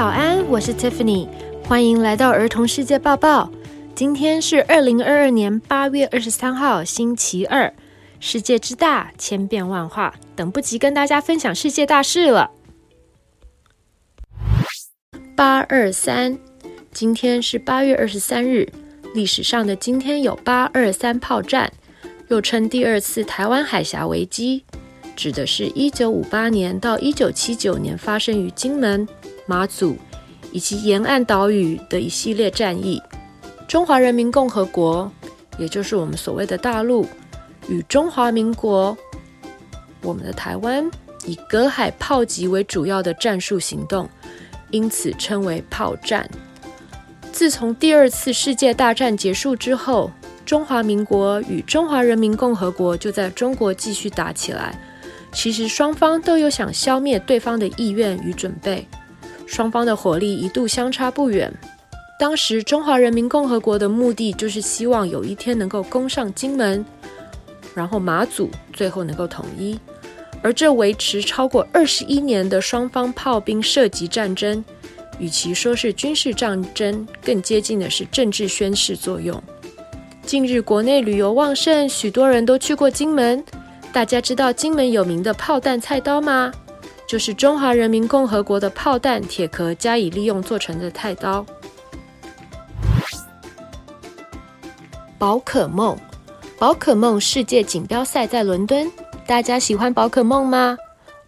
早安，我是 Tiffany，欢迎来到儿童世界报报。今天是二零二二年八月二十三号，星期二。世界之大，千变万化，等不及跟大家分享世界大事了。八二三，今天是八月二十三日。历史上的今天有八二三炮战，又称第二次台湾海峡危机，指的是一九五八年到一九七九年发生于金门、马祖以及沿岸岛屿的一系列战役。中华人民共和国，也就是我们所谓的大陆，与中华民国，我们的台湾，以隔海炮击为主要的战术行动。因此称为炮战。自从第二次世界大战结束之后，中华民国与中华人民共和国就在中国继续打起来。其实双方都有想消灭对方的意愿与准备，双方的火力一度相差不远。当时中华人民共和国的目的就是希望有一天能够攻上金门，然后马祖最后能够统一。而这维持超过二十一年的双方炮兵射击战争，与其说是军事战争，更接近的是政治宣示作用。近日国内旅游旺盛，许多人都去过金门。大家知道金门有名的炮弹菜刀吗？就是中华人民共和国的炮弹铁壳加以利用做成的菜刀。宝可梦，宝可梦世界锦标赛在伦敦。大家喜欢宝可梦吗？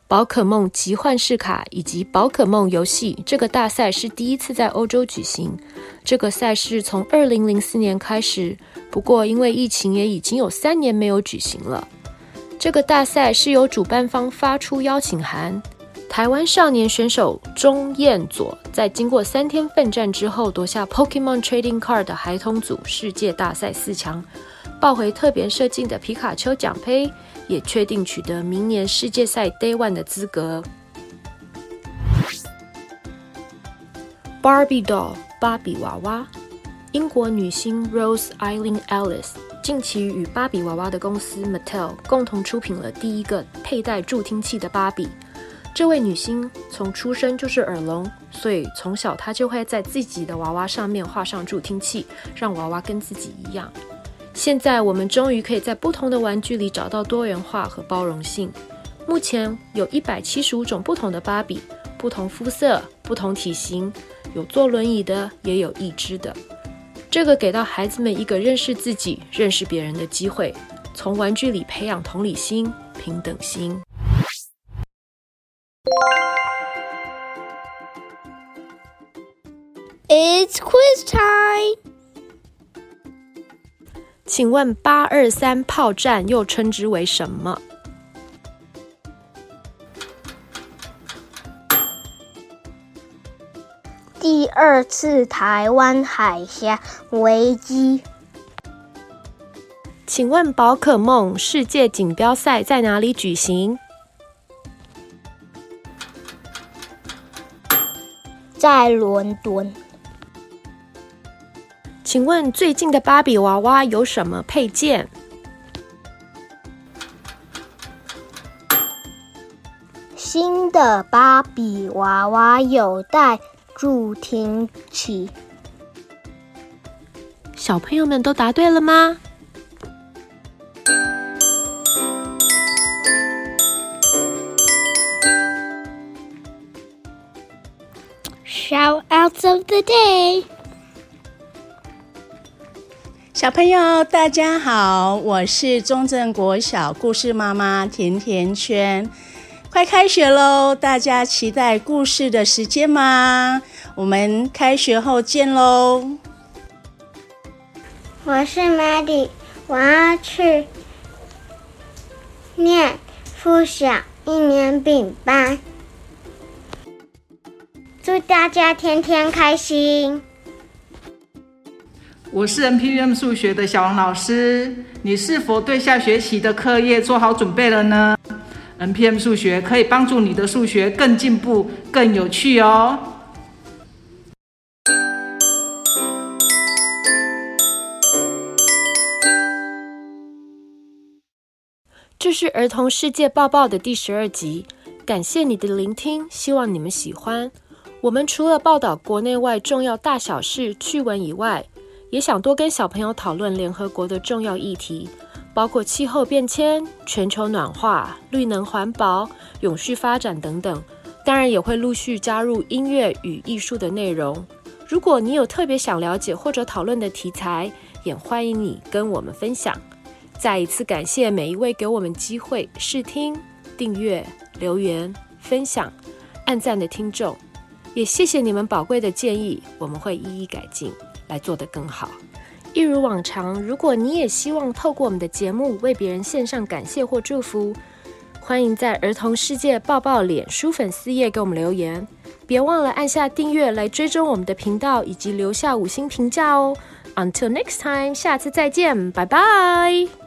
宝可梦集幻式卡以及宝可梦游戏这个大赛是第一次在欧洲举行。这个赛事从二零零四年开始，不过因为疫情也已经有三年没有举行了。这个大赛是由主办方发出邀请函。台湾少年选手钟彦佐在经过三天奋战之后，夺下 Pokemon Trading Card 的孩童组世界大赛四强，抱回特别设计的皮卡丘奖杯。也确定取得明年世界赛 Day One 的资格。Barbie Doll 芭比娃娃，英国女星 Rose Eileen Ellis 近期与芭比娃娃的公司 Mattel 共同出品了第一个佩戴助听器的芭比。这位女星从出生就是耳聋，所以从小她就会在自己的娃娃上面画上助听器，让娃娃跟自己一样。现在我们终于可以在不同的玩具里找到多元化和包容性。目前有一百七十五种不同的芭比，不同肤色、不同体型，有坐轮椅的，也有义肢的。这个给到孩子们一个认识自己、认识别人的机会，从玩具里培养同理心、平等心。It's quiz time. 请问八二三炮战又称之为什么？第二次台湾海峡危机。请问宝可梦世界锦标赛在哪里举行？在伦敦。请问最近的芭比娃娃有什么配件？新的芭比娃娃有带助听器。小朋友们都答对了吗？Shoutouts of the day。小朋友，大家好，我是中正国小故事妈妈甜甜圈。快开学喽，大家期待故事的时间吗？我们开学后见喽。我是 Maddie，我要去念附小一年丙班。祝大家天天开心。我是 NPM 数学的小王老师，你是否对下学期的课业做好准备了呢？NPM 数学可以帮助你的数学更进步、更有趣哦。这是儿童世界报报的第十二集，感谢你的聆听，希望你们喜欢。我们除了报道国内外重要大小事、趣闻以外，也想多跟小朋友讨论联合国的重要议题，包括气候变迁、全球暖化、绿能环保、永续发展等等。当然，也会陆续加入音乐与艺术的内容。如果你有特别想了解或者讨论的题材，也欢迎你跟我们分享。再一次感谢每一位给我们机会试听、订阅、留言、分享、按赞的听众。也谢谢你们宝贵的建议，我们会一一改进，来做得更好。一如往常，如果你也希望透过我们的节目为别人献上感谢或祝福，欢迎在儿童世界抱抱脸书粉丝页给我们留言。别忘了按下订阅来追踪我们的频道，以及留下五星评价哦。Until next time，下次再见，拜拜。